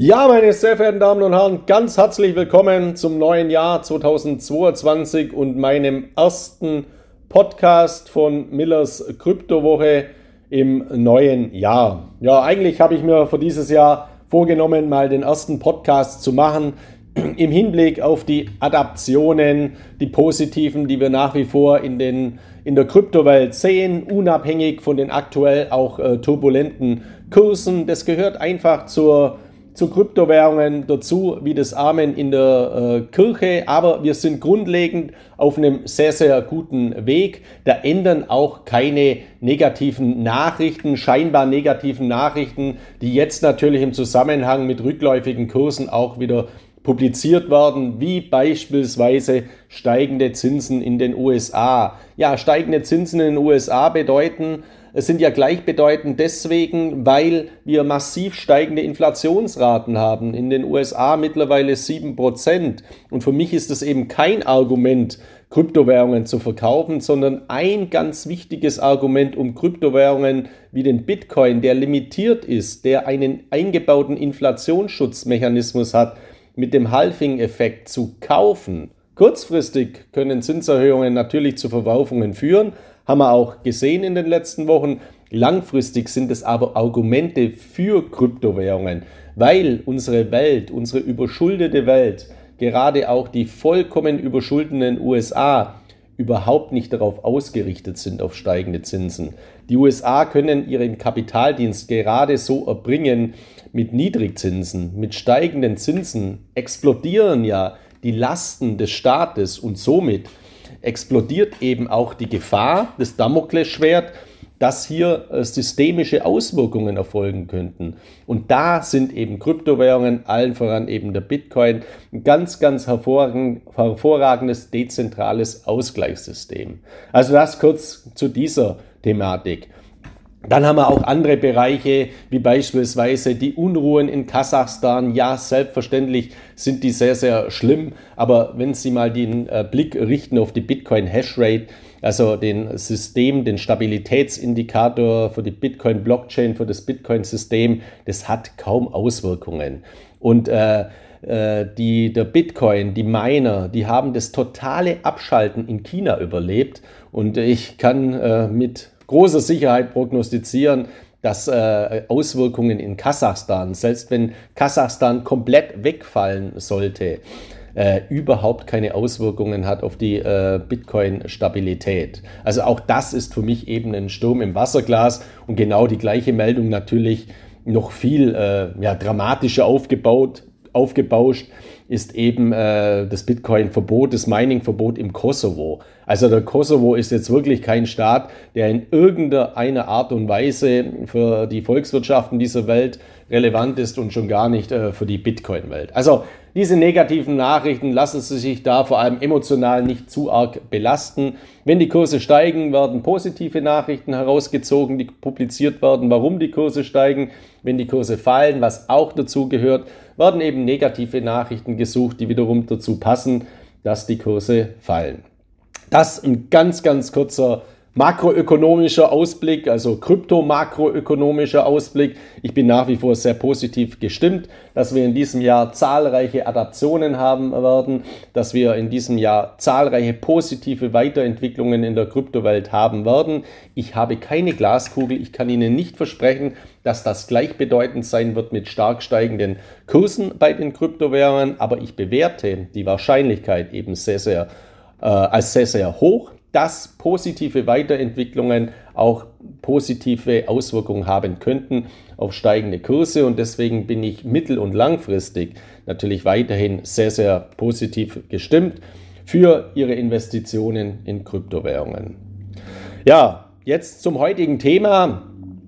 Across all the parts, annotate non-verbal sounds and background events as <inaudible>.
Ja, meine sehr verehrten Damen und Herren, ganz herzlich willkommen zum neuen Jahr 2022 und meinem ersten Podcast von Millers Kryptowoche im neuen Jahr. Ja, eigentlich habe ich mir für dieses Jahr vorgenommen, mal den ersten Podcast zu machen <clears throat> im Hinblick auf die Adaptionen, die positiven, die wir nach wie vor in, den, in der Kryptowelt sehen, unabhängig von den aktuell auch äh, turbulenten Kursen. Das gehört einfach zur zu Kryptowährungen dazu wie das Amen in der äh, Kirche, aber wir sind grundlegend auf einem sehr, sehr guten Weg. Da ändern auch keine negativen Nachrichten, scheinbar negativen Nachrichten, die jetzt natürlich im Zusammenhang mit rückläufigen Kursen auch wieder publiziert werden, wie beispielsweise steigende Zinsen in den USA. Ja, steigende Zinsen in den USA bedeuten, es sind ja gleichbedeutend deswegen, weil wir massiv steigende Inflationsraten haben. In den USA mittlerweile 7%. Und für mich ist das eben kein Argument, Kryptowährungen zu verkaufen, sondern ein ganz wichtiges Argument, um Kryptowährungen wie den Bitcoin, der limitiert ist, der einen eingebauten Inflationsschutzmechanismus hat, mit dem Halving-Effekt zu kaufen. Kurzfristig können Zinserhöhungen natürlich zu Verwerfungen führen, haben wir auch gesehen in den letzten Wochen. Langfristig sind es aber Argumente für Kryptowährungen, weil unsere Welt, unsere überschuldete Welt, gerade auch die vollkommen überschuldeten USA, überhaupt nicht darauf ausgerichtet sind auf steigende Zinsen. Die USA können ihren Kapitaldienst gerade so erbringen mit Niedrigzinsen, mit steigenden Zinsen explodieren ja die Lasten des Staates und somit explodiert eben auch die Gefahr, das Damoklesschwert, dass hier äh, systemische Auswirkungen erfolgen könnten. Und da sind eben Kryptowährungen, allen voran eben der Bitcoin, ein ganz, ganz hervorragendes dezentrales Ausgleichssystem. Also das kurz zu dieser Thematik. Dann haben wir auch andere Bereiche, wie beispielsweise die Unruhen in Kasachstan. Ja, selbstverständlich sind die sehr, sehr schlimm. Aber wenn Sie mal den äh, Blick richten auf die Bitcoin Hashrate, also den System, den Stabilitätsindikator für die Bitcoin Blockchain, für das Bitcoin System, das hat kaum Auswirkungen. Und äh, äh, die, der Bitcoin, die Miner, die haben das totale Abschalten in China überlebt. Und ich kann äh, mit großer Sicherheit prognostizieren, dass äh, Auswirkungen in Kasachstan, selbst wenn Kasachstan komplett wegfallen sollte, äh, überhaupt keine Auswirkungen hat auf die äh, Bitcoin-Stabilität. Also auch das ist für mich eben ein Sturm im Wasserglas und genau die gleiche Meldung natürlich noch viel äh, ja, dramatischer aufgebaut, aufgebauscht ist eben äh, das Bitcoin-Verbot, das Mining-Verbot im Kosovo. Also der Kosovo ist jetzt wirklich kein Staat, der in irgendeiner Art und Weise für die Volkswirtschaften dieser Welt relevant ist und schon gar nicht äh, für die Bitcoin-Welt. Also diese negativen Nachrichten lassen Sie sich da vor allem emotional nicht zu arg belasten. Wenn die Kurse steigen, werden positive Nachrichten herausgezogen, die publiziert werden, warum die Kurse steigen. Wenn die Kurse fallen, was auch dazu gehört, werden eben negative Nachrichten gesucht, die wiederum dazu passen, dass die Kurse fallen. Das ein ganz, ganz kurzer makroökonomischer Ausblick, also krypto-makroökonomischer Ausblick. Ich bin nach wie vor sehr positiv gestimmt, dass wir in diesem Jahr zahlreiche Adaptionen haben werden, dass wir in diesem Jahr zahlreiche positive Weiterentwicklungen in der Kryptowelt haben werden. Ich habe keine Glaskugel, ich kann Ihnen nicht versprechen, dass das gleichbedeutend sein wird mit stark steigenden Kursen bei den Kryptowährungen, aber ich bewerte die Wahrscheinlichkeit eben sehr, sehr äh, als sehr, sehr hoch dass positive Weiterentwicklungen auch positive Auswirkungen haben könnten auf steigende Kurse. Und deswegen bin ich mittel- und langfristig natürlich weiterhin sehr, sehr positiv gestimmt für Ihre Investitionen in Kryptowährungen. Ja, jetzt zum heutigen Thema,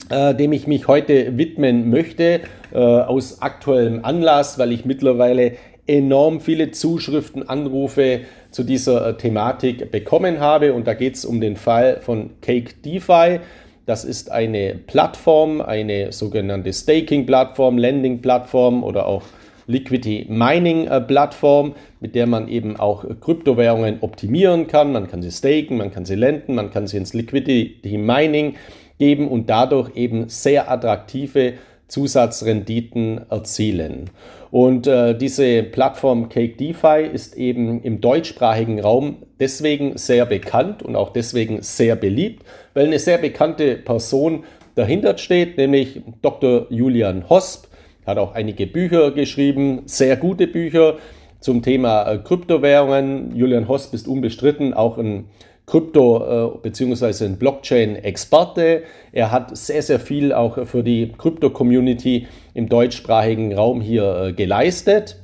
äh, dem ich mich heute widmen möchte, äh, aus aktuellem Anlass, weil ich mittlerweile enorm viele Zuschriften, Anrufe zu dieser äh, Thematik bekommen habe. Und da geht es um den Fall von Cake DeFi. Das ist eine Plattform, eine sogenannte Staking-Plattform, Lending-Plattform oder auch Liquidity Mining-Plattform, mit der man eben auch Kryptowährungen optimieren kann. Man kann sie staken, man kann sie lenden, man kann sie ins Liquidity Mining geben und dadurch eben sehr attraktive Zusatzrenditen erzielen. Und äh, diese Plattform Cake DeFi ist eben im deutschsprachigen Raum deswegen sehr bekannt und auch deswegen sehr beliebt, weil eine sehr bekannte Person dahinter steht, nämlich Dr. Julian Hosp. Hat auch einige Bücher geschrieben, sehr gute Bücher zum Thema äh, Kryptowährungen. Julian Hosp ist unbestritten auch ein Krypto- äh, bzw. ein Blockchain-Experte. Er hat sehr, sehr viel auch für die Krypto-Community im deutschsprachigen Raum hier äh, geleistet.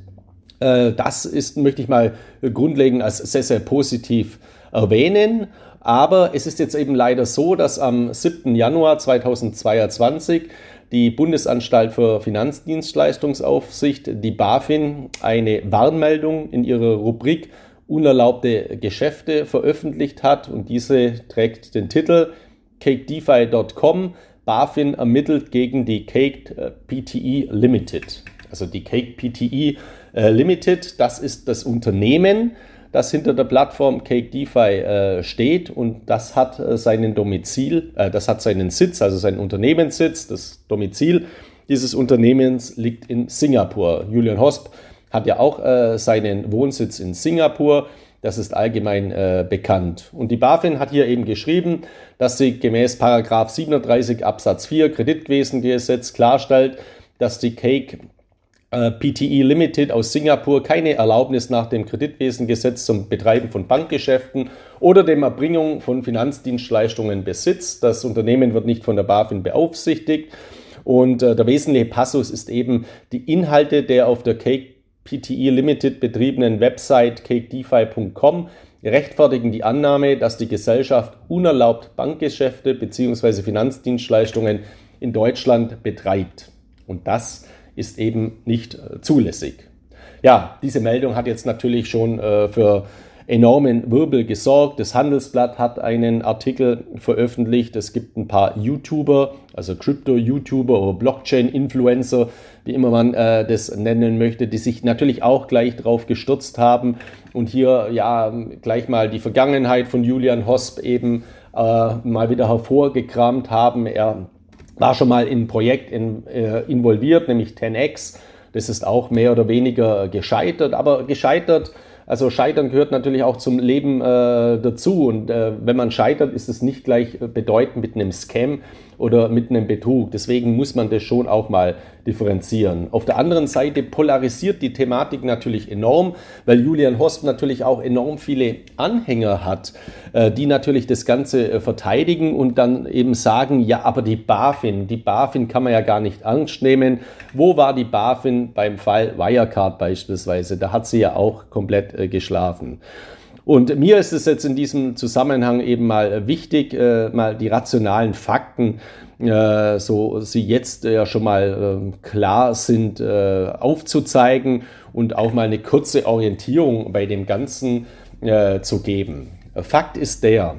Äh, das ist, möchte ich mal grundlegend als sehr, sehr positiv erwähnen. Aber es ist jetzt eben leider so, dass am 7. Januar 2022 die Bundesanstalt für Finanzdienstleistungsaufsicht, die BaFin, eine Warnmeldung in ihrer Rubrik unerlaubte Geschäfte veröffentlicht hat und diese trägt den Titel CakeDeFi.com BaFin ermittelt gegen die Cake äh, PTE Limited. Also die Cake PTE äh, Limited, das ist das Unternehmen, das hinter der Plattform Cake DeFi äh, steht und das hat äh, seinen Domizil, äh, das hat seinen Sitz, also seinen Unternehmenssitz, das Domizil dieses Unternehmens liegt in Singapur. Julian Hosp hat ja auch äh, seinen Wohnsitz in Singapur. Das ist allgemein äh, bekannt. Und die BaFin hat hier eben geschrieben, dass sie gemäß 37 Absatz 4 Kreditwesengesetz klarstellt, dass die Cake äh, PTE Limited aus Singapur keine Erlaubnis nach dem Kreditwesengesetz zum Betreiben von Bankgeschäften oder dem Erbringung von Finanzdienstleistungen besitzt. Das Unternehmen wird nicht von der BaFin beaufsichtigt. Und äh, der wesentliche Passus ist eben die Inhalte der auf der Cake PTE Limited betriebenen Website cakedefi.com rechtfertigen die Annahme, dass die Gesellschaft unerlaubt Bankgeschäfte bzw. Finanzdienstleistungen in Deutschland betreibt. Und das ist eben nicht äh, zulässig. Ja, diese Meldung hat jetzt natürlich schon äh, für enormen Wirbel gesorgt. Das Handelsblatt hat einen Artikel veröffentlicht. Es gibt ein paar YouTuber, also Crypto-YouTuber oder Blockchain-Influencer, wie immer man äh, das nennen möchte, die sich natürlich auch gleich drauf gestürzt haben und hier ja gleich mal die Vergangenheit von Julian Hosp eben äh, mal wieder hervorgekramt haben. Er war schon mal in ein Projekt in, äh, involviert, nämlich 10x. Das ist auch mehr oder weniger gescheitert, aber gescheitert also Scheitern gehört natürlich auch zum Leben äh, dazu. Und äh, wenn man scheitert, ist es nicht gleich bedeutend mit einem Scam oder mit einem Betrug. Deswegen muss man das schon auch mal differenzieren. Auf der anderen Seite polarisiert die Thematik natürlich enorm, weil Julian Hosp natürlich auch enorm viele Anhänger hat, äh, die natürlich das Ganze äh, verteidigen und dann eben sagen, ja, aber die BaFin, die BaFin kann man ja gar nicht ernst nehmen. Wo war die BaFin beim Fall Wirecard beispielsweise? Da hat sie ja auch komplett äh, geschlafen. Und mir ist es jetzt in diesem Zusammenhang eben mal wichtig, äh, mal die rationalen Fakten, äh, so sie jetzt ja schon mal äh, klar sind, äh, aufzuzeigen und auch mal eine kurze Orientierung bei dem Ganzen äh, zu geben. Fakt ist der,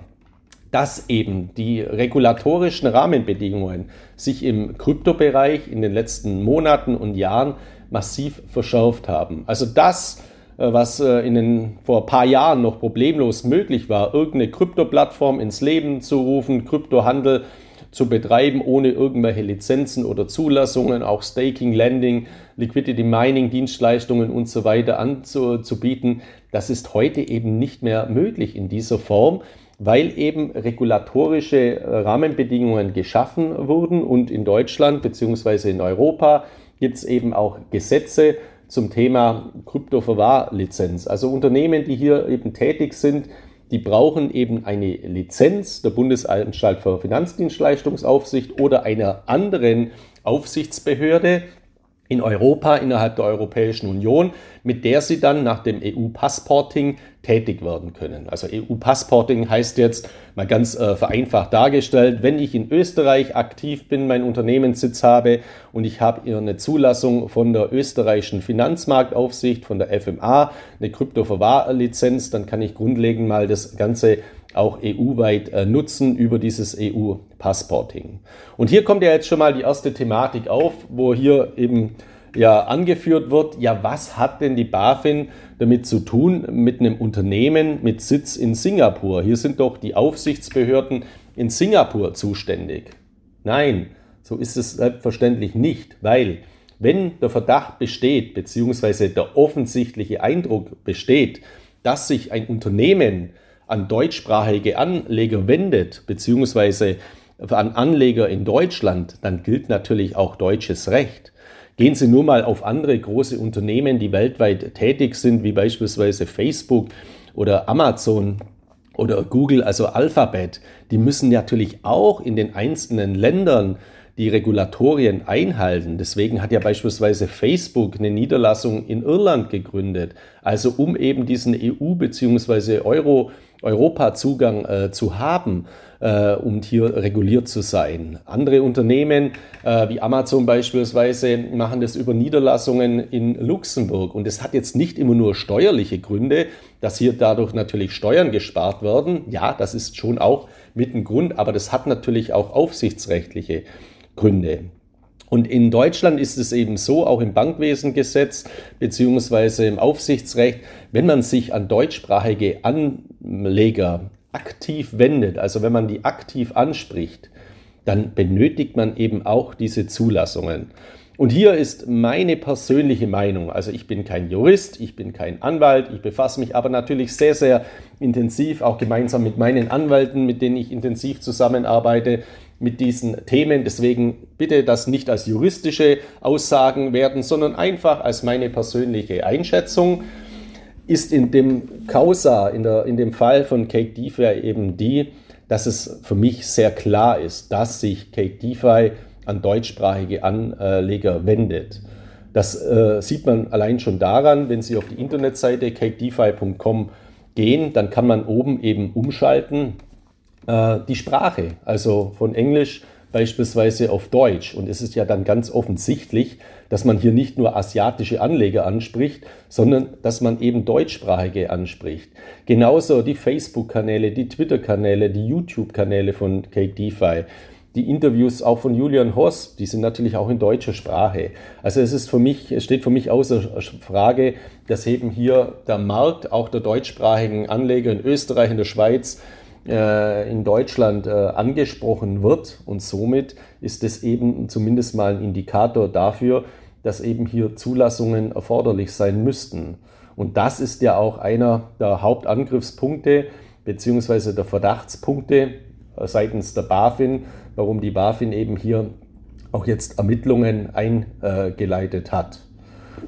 dass eben die regulatorischen Rahmenbedingungen sich im Kryptobereich in den letzten Monaten und Jahren massiv verschärft haben. Also das, äh, was äh, in den, vor ein paar Jahren noch problemlos möglich war, irgendeine Krypto-Plattform ins Leben zu rufen, Kryptohandel zu betreiben, ohne irgendwelche Lizenzen oder Zulassungen, auch Staking, Lending, Liquidity Mining, Dienstleistungen und so weiter anzubieten, das ist heute eben nicht mehr möglich in dieser Form, weil eben regulatorische äh, Rahmenbedingungen geschaffen wurden und in Deutschland bzw. in Europa gibt es eben auch Gesetze, zum Thema Kryptoverwahrlizenz. Also Unternehmen, die hier eben tätig sind, die brauchen eben eine Lizenz der Bundesanstalt für Finanzdienstleistungsaufsicht oder einer anderen Aufsichtsbehörde, in Europa, innerhalb der Europäischen Union, mit der sie dann nach dem EU-Passporting tätig werden können. Also EU-Passporting heißt jetzt mal ganz äh, vereinfacht dargestellt, wenn ich in Österreich aktiv bin, meinen Unternehmenssitz habe und ich habe eine Zulassung von der österreichischen Finanzmarktaufsicht, von der FMA, eine Kryptoverwahrlizenz, dann kann ich grundlegend mal das Ganze auch EU-weit äh, nutzen über dieses EU-Passporting. Und hier kommt ja jetzt schon mal die erste Thematik auf, wo hier eben ja angeführt wird, ja, was hat denn die BaFin damit zu tun mit einem Unternehmen mit Sitz in Singapur? Hier sind doch die Aufsichtsbehörden in Singapur zuständig. Nein, So ist es selbstverständlich nicht, weil wenn der Verdacht besteht, beziehungsweise der offensichtliche Eindruck besteht, dass sich ein Unternehmen an deutschsprachige Anleger wendet, beziehungsweise an Anleger in Deutschland, dann gilt natürlich auch deutsches Recht. Gehen Sie nur mal auf andere große Unternehmen, die weltweit tätig sind, wie beispielsweise Facebook oder Amazon oder Google, also Alphabet. Die müssen natürlich auch in den einzelnen Ländern die Regulatorien einhalten. Deswegen hat ja beispielsweise Facebook eine Niederlassung in Irland gegründet, also um eben diesen EU- bzw. Euro Europa-Zugang äh, zu haben, äh, um hier reguliert zu sein. Andere Unternehmen äh, wie Amazon beispielsweise machen das über Niederlassungen in Luxemburg. Und es hat jetzt nicht immer nur steuerliche Gründe, dass hier dadurch natürlich Steuern gespart werden. Ja, das ist schon auch mit ein Grund, aber das hat natürlich auch aufsichtsrechtliche Gründe. Und in Deutschland ist es eben so, auch im Bankwesengesetz beziehungsweise im Aufsichtsrecht, wenn man sich an deutschsprachige Anleger aktiv wendet, also wenn man die aktiv anspricht, dann benötigt man eben auch diese Zulassungen. Und hier ist meine persönliche Meinung. Also ich bin kein Jurist, ich bin kein Anwalt, ich befasse mich aber natürlich sehr, sehr intensiv, auch gemeinsam mit meinen Anwälten, mit denen ich intensiv zusammenarbeite, mit diesen Themen. Deswegen bitte das nicht als juristische Aussagen werden, sondern einfach als meine persönliche Einschätzung. Ist in dem Causa, in, der, in dem Fall von Cake DeFi eben die, dass es für mich sehr klar ist, dass sich Cake DeFi an deutschsprachige Anleger wendet. Das äh, sieht man allein schon daran, wenn Sie auf die Internetseite cakedefi.com gehen, dann kann man oben eben umschalten äh, die Sprache, also von Englisch beispielsweise auf Deutsch. Und es ist ja dann ganz offensichtlich, dass man hier nicht nur asiatische Anleger anspricht, sondern dass man eben deutschsprachige anspricht. Genauso die Facebook-Kanäle, die Twitter-Kanäle, die YouTube-Kanäle von Cake DeFi. Die Interviews auch von Julian Hoss, die sind natürlich auch in deutscher Sprache. Also es ist für mich, es steht für mich außer Frage, dass eben hier der Markt auch der deutschsprachigen Anleger in Österreich, in der Schweiz, in Deutschland äh, angesprochen wird. Und somit ist es eben zumindest mal ein Indikator dafür, dass eben hier Zulassungen erforderlich sein müssten. Und das ist ja auch einer der Hauptangriffspunkte beziehungsweise der Verdachtspunkte äh, seitens der BaFin, warum die BaFin eben hier auch jetzt Ermittlungen eingeleitet hat.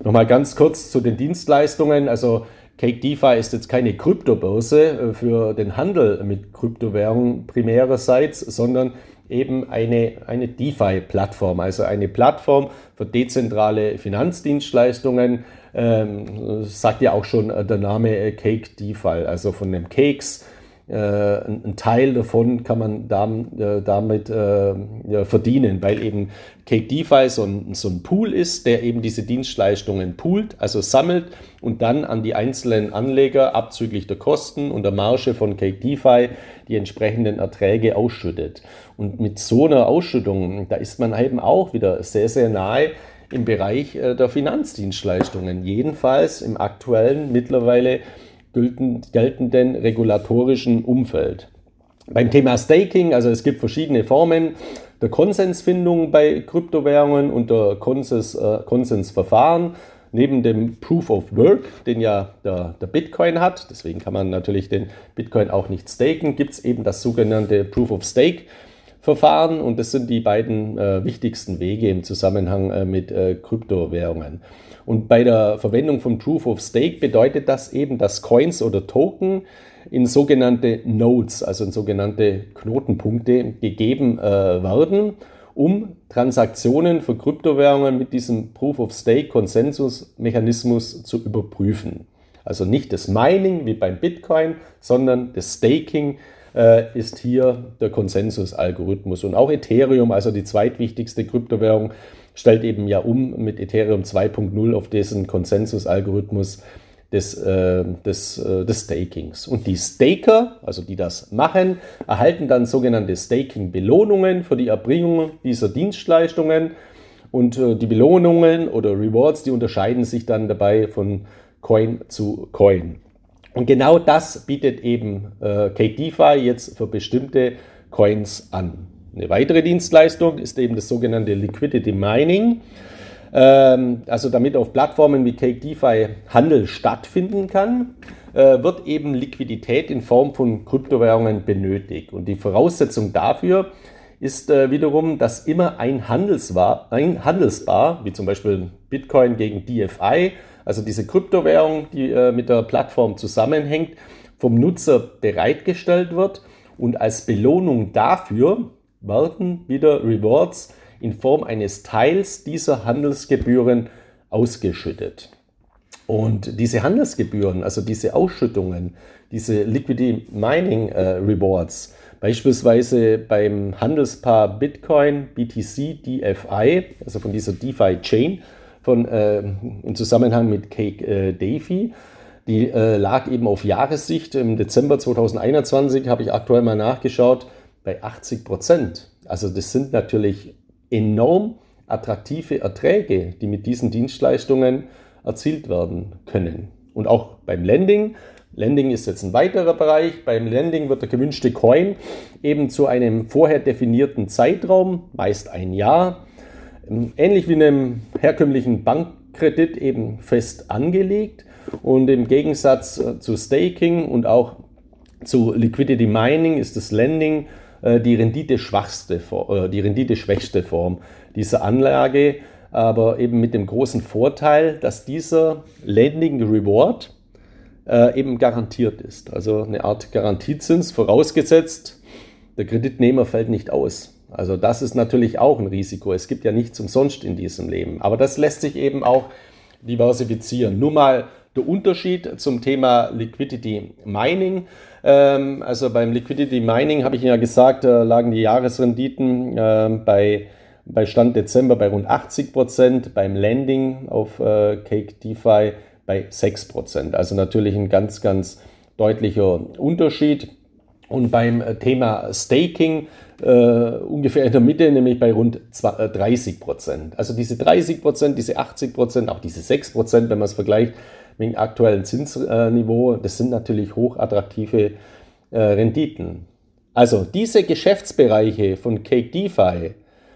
Nochmal ganz kurz zu den Dienstleistungen. Also Cake DeFi ist jetzt keine Kryptobörse äh, für den Handel mit Kryptowährungen primärerseits, sondern eben eine, eine DeFi-Plattform, also eine Plattform für dezentrale Finanzdienstleistungen. Ähm, sagt ja auch schon der Name äh, Cake DeFi, also von dem Cakes äh, ein Teil davon kann man äh, damit äh, verdienen, weil eben Cake DeFi so ein, so ein Pool ist, der eben diese Dienstleistungen poolt, also sammelt und dann an die einzelnen Anleger abzüglich der Kosten und der Marge von Cake DeFi die entsprechenden Erträge ausschüttet. Und mit so einer Ausschüttung, da ist man eben auch wieder sehr, sehr nahe im Bereich der Finanzdienstleistungen, jedenfalls im aktuellen mittlerweile geltenden regulatorischen Umfeld. Beim Thema Staking, also es gibt verschiedene Formen der Konsensfindung bei Kryptowährungen und der Konsens, äh, Konsensverfahren. Neben dem Proof of Work, den ja der, der, Bitcoin hat, deswegen kann man natürlich den Bitcoin auch nicht staken, gibt es eben das sogenannte Proof of Stake. Verfahren und das sind die beiden äh, wichtigsten Wege im Zusammenhang äh, mit äh, Kryptowährungen. Und bei der Verwendung von Proof of Stake bedeutet das eben, dass Coins oder Token in sogenannte Nodes, also in sogenannte Knotenpunkte gegeben äh, werden, um Transaktionen für Kryptowährungen mit diesem Proof of Stake Konsensusmechanismus zu überprüfen. Also nicht das Mining wie beim Bitcoin, sondern das Staking äh, ist hier der Konsensusalgorithmus. Und auch Ethereum, also die zweitwichtigste Kryptowährung, stellt eben ja um mit Ethereum 2.0 auf diesen Konsensusalgorithmus des, äh, des, äh, des Stakings. Und die Staker, also die das machen, erhalten dann sogenannte Staking-Belohnungen für die Erbringung dieser Dienstleistungen. Und äh, die Belohnungen oder Rewards, die unterscheiden sich dann dabei von Coin zu Coin. Und genau das bietet eben äh, KDeFi jetzt für bestimmte Coins an. Eine weitere Dienstleistung ist eben das sogenannte Liquidity Mining. Ähm, also damit auf Plattformen wie Cake DeFi Handel stattfinden kann, äh, wird eben Liquidität in Form von Kryptowährungen benötigt. Und die Voraussetzung dafür ist äh, wiederum, dass immer ein Handelsbar, ein Handelsbar, wie zum Beispiel Bitcoin gegen DFI, also diese Kryptowährung, die äh, mit der Plattform zusammenhängt, vom Nutzer bereitgestellt wird und als Belohnung dafür werden wieder Rewards in Form eines Teils dieser Handelsgebühren ausgeschüttet. Und diese Handelsgebühren, also diese Ausschüttungen, diese Liquidity Mining äh, Rewards, beispielsweise beim Handelspaar Bitcoin, BTC, DFI, also von dieser DeFi Chain, von, äh, im Zusammenhang mit Cake äh, DeFi, die äh, lag eben auf Jahressicht. Im Dezember 2021 habe ich aktuell mal nachgeschaut bei 80 Prozent. Also das sind natürlich enorm attraktive Erträge, die mit diesen Dienstleistungen erzielt werden können. Und auch beim Lending. Lending ist jetzt ein weiterer Bereich. Beim Lending wird der gewünschte Coin eben zu einem vorher definierten Zeitraum, meist ein Jahr, ähnlich wie einem herkömmlichen Bankkredit eben fest angelegt. Und im Gegensatz äh, zu Staking und auch zu Liquidity Mining ist das Lending äh, die renditeschwachste, äh, die renditeschwächste Form dieser Anlage, aber eben mit dem großen Vorteil, dass dieser Lending Reward eben garantiert ist. Also eine Art Garantiezins, vorausgesetzt, der Kreditnehmer fällt nicht aus. Also das ist natürlich auch ein Risiko. Es gibt ja nichts umsonst in diesem Leben. Aber das lässt sich eben auch diversifizieren. Nur mal der Unterschied zum Thema Liquidity Mining. Ähm, also beim Liquidity Mining habe ich ja gesagt, lagen die Jahresrenditen äh, bei, bei Stand Dezember bei rund 80 Prozent, beim Lending auf äh, Cake DeFi bei 6 Prozent. Also natürlich ein ganz, ganz deutlicher Unterschied. Und beim Thema Staking äh, ungefähr in der Mitte, nämlich bei rund 30 äh, Prozent. Also diese 30 Prozent, diese 80 Prozent, auch diese 6 Prozent, wenn man es vergleicht, wegen aktuellen Zinsniveau, das sind natürlich hochattraktive äh, Renditen. Also diese Geschäftsbereiche von Cake DeFi,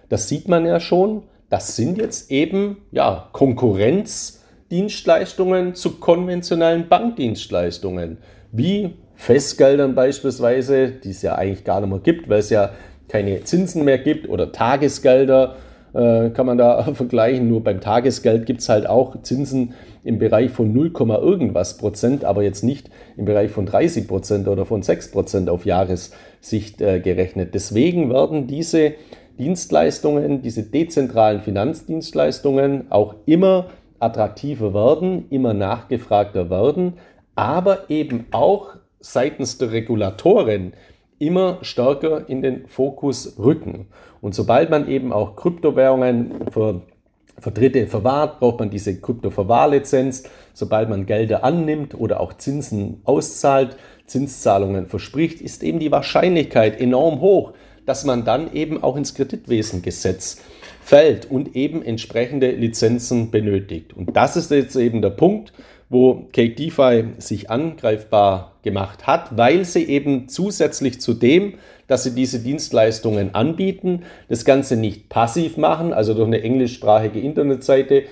das sieht man ja schon, das sind jetzt eben ja, Konkurrenzdienstleistungen zu konventionellen Bankdienstleistungen, wie Festgeldern beispielsweise, die es ja eigentlich gar nicht mehr gibt, weil es ja keine Zinsen mehr gibt oder Tagesgelder äh, kann man da <laughs> vergleichen. Nur beim Tagesgeld gibt es halt auch Zinsen im Bereich von 0, irgendwas Prozent, aber jetzt nicht im Bereich von 30 Prozent oder von 6 Prozent auf Jahressicht äh, gerechnet. Deswegen werden diese Dienstleistungen, diese dezentralen Finanzdienstleistungen auch immer attraktiver werden, immer nachgefragter werden, aber eben auch seitens der Regulatoren immer stärker in den Fokus rücken. Und sobald man eben auch Kryptowährungen für für Dritte verwahrt, braucht man diese Kryptoverwahrlizenz. Sobald man Gelder annimmt oder auch Zinsen auszahlt, Zinszahlungen verspricht, ist eben die Wahrscheinlichkeit enorm hoch, dass man dann eben auch ins Kreditwesengesetz fällt und eben entsprechende Lizenzen benötigt. Und das ist jetzt eben der Punkt, wo Cake DeFi sich angreifbar gemacht hat, weil sie eben zusätzlich zu dem, dass sie diese Dienstleistungen anbieten, das Ganze nicht passiv machen, also durch eine englischsprachige Internetseite,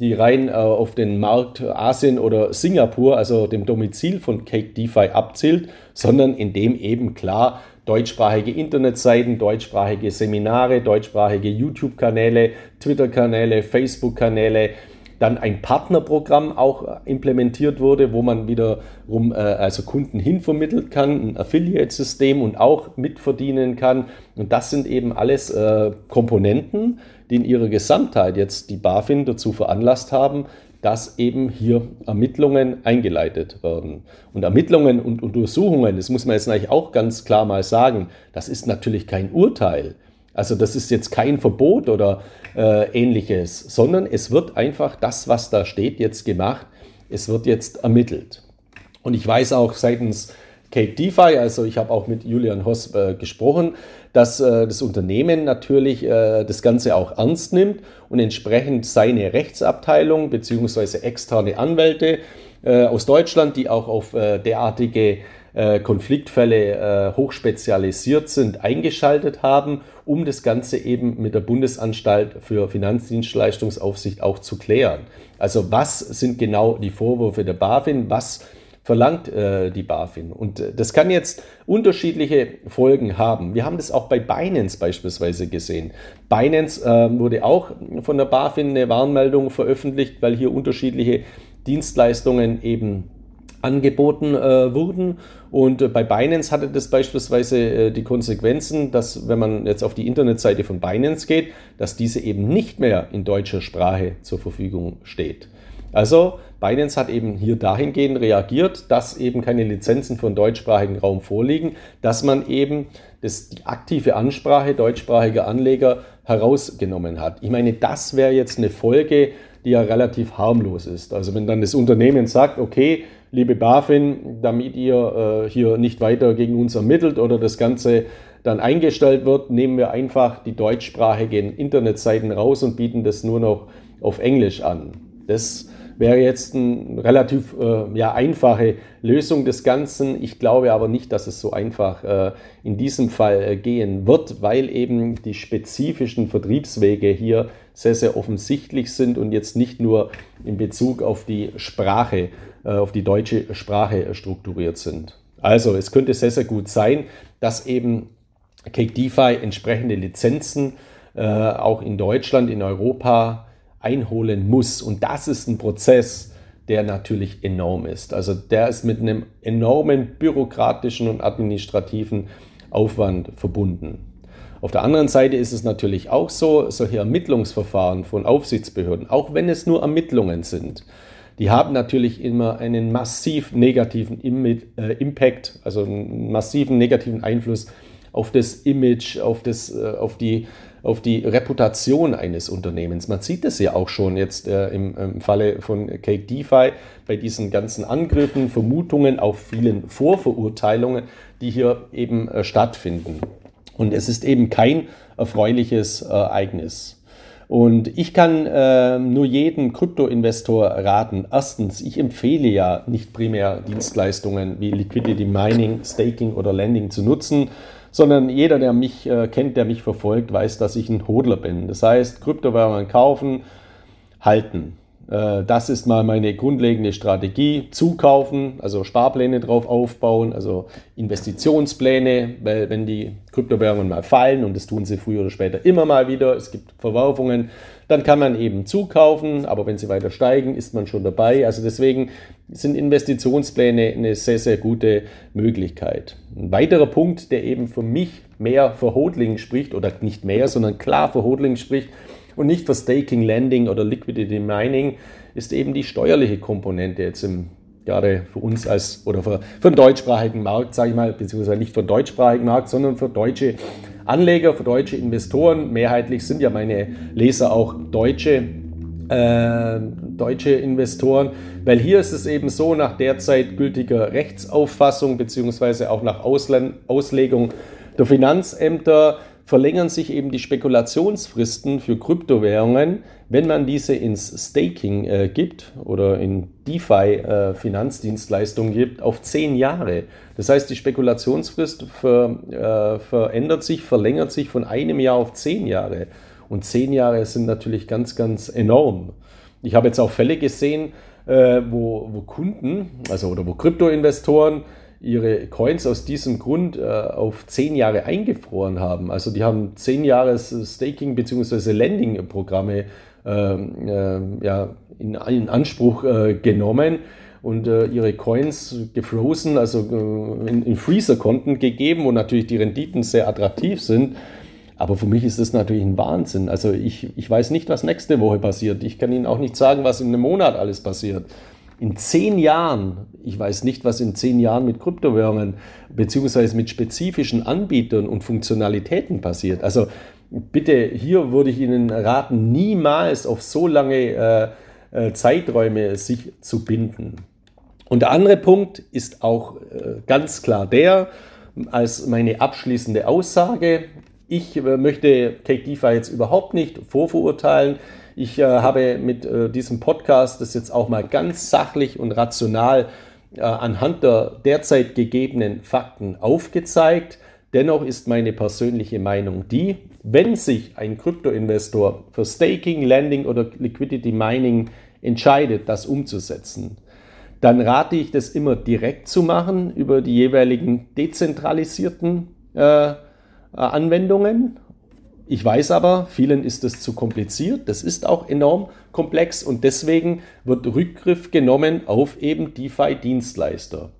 die rein äh, auf den Markt Asien oder Singapur, also dem Domizil von Cake DeFi abzielt, sondern indem eben klar deutschsprachige Internetseiten, deutschsprachige Seminare, deutschsprachige YouTube-Kanäle, Twitter-Kanäle, Facebook-Kanäle, dann ein Partnerprogramm auch implementiert wurde, wo man wiederum äh, also Kunden hinvermittelt kann, ein Affiliate-System und auch mitverdienen kann. Und das sind eben alles äh, Komponenten, die in ihrer Gesamtheit jetzt die BaFin dazu veranlasst haben, dass eben hier Ermittlungen eingeleitet werden. Und Ermittlungen und Untersuchungen, das muss man jetzt eigentlich auch ganz klar mal sagen, das ist natürlich kein Urteil. Also das ist jetzt kein Verbot oder äh, ähnliches, sondern es wird einfach das, was da steht, jetzt gemacht. Es wird jetzt ermittelt. Und ich weiß auch seitens Cake DeFi, also ich habe auch mit Julian Hoss äh, gesprochen, dass äh, das Unternehmen natürlich äh, das Ganze auch ernst nimmt und entsprechend seine Rechtsabteilung bzw. externe Anwälte äh, aus Deutschland, die auch auf äh, derartige äh, Konfliktfälle äh, hochspezialisiert sind, eingeschaltet haben, um das Ganze eben mit der Bundesanstalt für Finanzdienstleistungsaufsicht auch zu klären. Also was sind genau die Vorwürfe der BaFin? Was verlangt äh, die BaFin. Und äh, das kann jetzt unterschiedliche Folgen haben. Wir haben das auch bei Binance beispielsweise gesehen. Binance äh, wurde auch von der BaFin eine Warnmeldung veröffentlicht, weil hier unterschiedliche Dienstleistungen eben angeboten äh, wurden. Und äh, bei Binance hatte das beispielsweise äh, die Konsequenzen, dass wenn man jetzt auf die Internetseite von Binance geht, dass diese eben nicht mehr in deutscher Sprache zur Verfügung steht. Also Binance hat eben hier dahingehend reagiert, dass eben keine Lizenzen für den deutschsprachigen Raum vorliegen, dass man eben das, die aktive Ansprache deutschsprachiger Anleger herausgenommen hat. Ich meine, das wäre jetzt eine Folge, die ja relativ harmlos ist. Also wenn dann das Unternehmen sagt, okay, liebe BaFin, damit ihr äh, hier nicht weiter gegen uns ermittelt oder das Ganze dann eingestellt wird, nehmen wir einfach die deutschsprachigen Internetseiten raus und bieten das nur noch auf Englisch an. Das wäre jetzt eine relativ äh, ja, einfache Lösung des Ganzen. Ich glaube aber nicht, dass es so einfach äh, in diesem Fall äh, gehen wird, weil eben die spezifischen Vertriebswege hier sehr, sehr offensichtlich sind und jetzt nicht nur in Bezug auf die Sprache, äh, auf die deutsche Sprache strukturiert sind. Also es könnte sehr, sehr gut sein, dass eben Cake DeFi entsprechende Lizenzen äh, auch in Deutschland, in Europa einholen muss. Und das ist ein Prozess, der natürlich enorm ist. Also der ist mit einem enormen bürokratischen und administrativen Aufwand verbunden. Auf der anderen Seite ist es natürlich auch so, solche Ermittlungsverfahren von Aufsichtsbehörden, auch wenn es nur Ermittlungen sind, die haben natürlich immer einen massiv negativen äh, Impact, also einen massiven negativen Einfluss auf das Image, auf, das, äh, auf die auf die Reputation eines Unternehmens. Man sieht es ja auch schon jetzt äh, im, Falle von Cake DeFi bei diesen ganzen Angriffen, Vermutungen, auch vielen Vorverurteilungen, die hier eben stattfinden. Und es ist eben kein erfreuliches Ereignis. Und ich kann äh, nur jedem Kryptoinvestor raten. Erstens, ich empfehle ja nicht primär Dienstleistungen wie Liquidity Mining, Staking oder Lending zu nutzen, sondern jeder, der mich äh, kennt, der mich verfolgt, weiß, dass ich ein Hodler bin. Das heißt, Kryptowährungen kaufen, halten. Äh, das ist mal meine grundlegende Strategie. Zukaufen, also Sparpläne drauf aufbauen, also Investitionspläne, weil wenn die Kryptowährungen mal fallen und das tun sie früher oder später immer mal wieder, es gibt Verwerfungen, dann kann man eben zukaufen, aber wenn sie weiter steigen, ist man schon dabei. Also deswegen sind Investitionspläne eine sehr, sehr gute Möglichkeit. Ein weiterer Punkt, der eben für mich mehr für Hodling spricht, oder nicht mehr, sondern klar für Hodling spricht, und nicht für Staking, Lending oder Liquidity Mining, ist eben die steuerliche Komponente jetzt im gerade für uns als oder für, für den deutschsprachigen Markt, sage ich mal, beziehungsweise nicht für den deutschsprachigen Markt, sondern für deutsche Anleger, für deutsche Investoren. Mehrheitlich sind ja meine Leser auch deutsche, äh, deutsche Investoren, weil hier ist es eben so, nach derzeit gültiger Rechtsauffassung beziehungsweise auch nach Ausland Auslegung der Finanzämter verlängern sich eben die Spekulationsfristen für Kryptowährungen, wenn man diese ins Staking äh, gibt oder in DeFi-Finanzdienstleistungen äh, gibt, auf zehn Jahre. Das heißt, die Spekulationsfrist ver, äh, verändert sich, verlängert sich von einem Jahr auf zehn Jahre. Und zehn Jahre sind natürlich ganz, ganz enorm. Ich habe jetzt auch Fälle gesehen, äh, wo, wo Kunden, also oder wo Kryptoinvestoren ihre Coins aus diesem Grund äh, auf zehn Jahre eingefroren haben. Also die haben zehn Jahre Staking- bzw. Lending-Programme äh, äh, ja, in, in Anspruch äh, genommen und äh, ihre Coins gefrozen, also äh, in, in Freezer-Konten gegeben, wo natürlich die Renditen sehr attraktiv sind. Aber für mich ist das natürlich ein Wahnsinn. Also ich, ich weiß nicht, was nächste Woche passiert. Ich kann Ihnen auch nicht sagen, was in einem Monat alles passiert in zehn Jahren, ich weiß nicht, was in zehn Jahren mit Kryptowährungen beziehungsweise mit spezifischen Anbietern und Funktionalitäten passiert. Also bitte, hier würde ich Ihnen raten, niemals auf so lange äh, äh, Zeiträume sich zu binden. Und der andere Punkt ist auch äh, ganz klar der, als meine abschließende Aussage, ich äh, möchte Take DeFi jetzt überhaupt nicht vorverurteilen. Ich äh, habe mit äh, diesem Podcast das jetzt auch mal ganz sachlich und rational äh, anhand der derzeit gegebenen Fakten aufgezeigt. Dennoch ist meine persönliche Meinung die, wenn sich ein Kryptoinvestor für Staking, Landing oder Liquidity Mining entscheidet, das umzusetzen, dann rate ich das immer direkt zu machen über die jeweiligen dezentralisierten äh, Anwendungen. Ich weiß aber, vielen ist es zu kompliziert. Das ist auch enorm komplex und deswegen wird Rückgriff genommen auf eben DeFi-Dienstleister.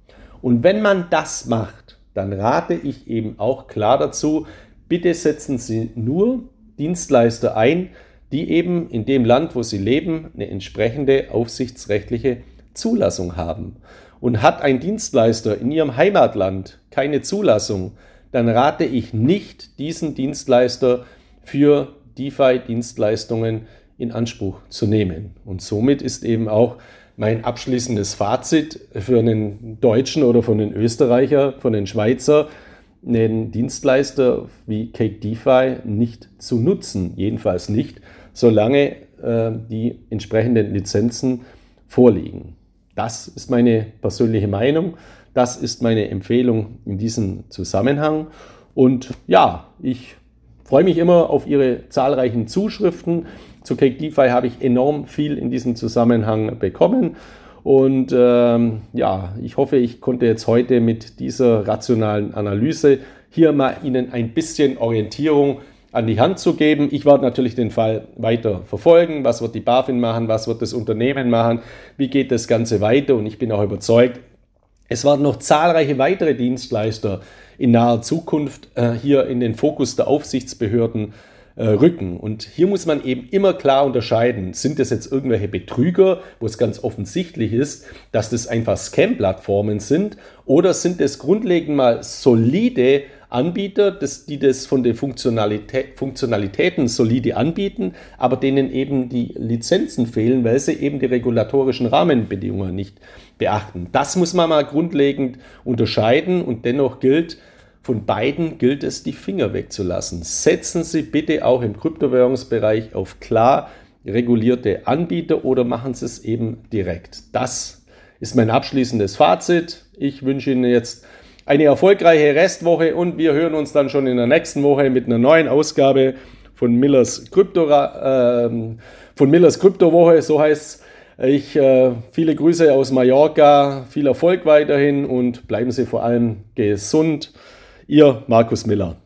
Und wenn man das macht, dann rate ich eben auch klar dazu, bitte setzen Sie nur Dienstleister ein, die eben in dem Land, wo sie leben, eine entsprechende aufsichtsrechtliche Zulassung haben. Und hat ein Dienstleister in ihrem Heimatland keine Zulassung, dann rate ich nicht, diesen Dienstleister für DeFi-Dienstleistungen in Anspruch zu nehmen. Und somit ist eben auch mein abschließendes Fazit für einen Deutschen oder von den Österreicher, von den Schweizer, einen Dienstleister wie Cake DeFi nicht zu nutzen. Jedenfalls nicht, solange äh, die entsprechenden Lizenzen vorliegen. Das ist meine persönliche Meinung. Das ist meine Empfehlung in diesem Zusammenhang. Und ja, ich freue mich immer auf Ihre zahlreichen Zuschriften. Zu Cake DeFi habe ich enorm viel in diesem Zusammenhang bekommen. Und ähm, ja, ich hoffe, ich konnte jetzt heute mit dieser rationalen Analyse hier mal Ihnen ein bisschen Orientierung an die Hand zu geben. Ich werde natürlich den Fall weiter verfolgen. Was wird die BaFin machen? Was wird das Unternehmen machen? Wie geht das Ganze weiter? Und ich bin auch überzeugt, es werden noch zahlreiche weitere Dienstleister in naher Zukunft äh, hier in den Fokus der Aufsichtsbehörden äh, rücken. Und hier muss man eben immer klar unterscheiden, sind das jetzt irgendwelche Betrüger, wo es ganz offensichtlich ist, dass das einfach Scam-Plattformen sind, oder sind es grundlegend mal solide Anbieter, das, die das von den Funktionalität, Funktionalitäten solide anbieten, aber denen eben die Lizenzen fehlen, weil sie eben die regulatorischen Rahmenbedingungen nicht beachten. Das muss man mal grundlegend unterscheiden und dennoch gilt, von beiden gilt es, die Finger wegzulassen. Setzen Sie bitte auch im Kryptowährungsbereich auf klar regulierte Anbieter oder machen Sie es eben direkt. Das ist mein abschließendes Fazit. Ich wünsche Ihnen jetzt eine erfolgreiche Restwoche und wir hören uns dann schon in der nächsten Woche mit einer neuen Ausgabe von Millers Krypto, äh, von Millers Kryptowoche, so heißt ich äh, viele Grüße aus Mallorca, viel Erfolg weiterhin und bleiben Sie vor allem gesund. Ihr Markus Miller.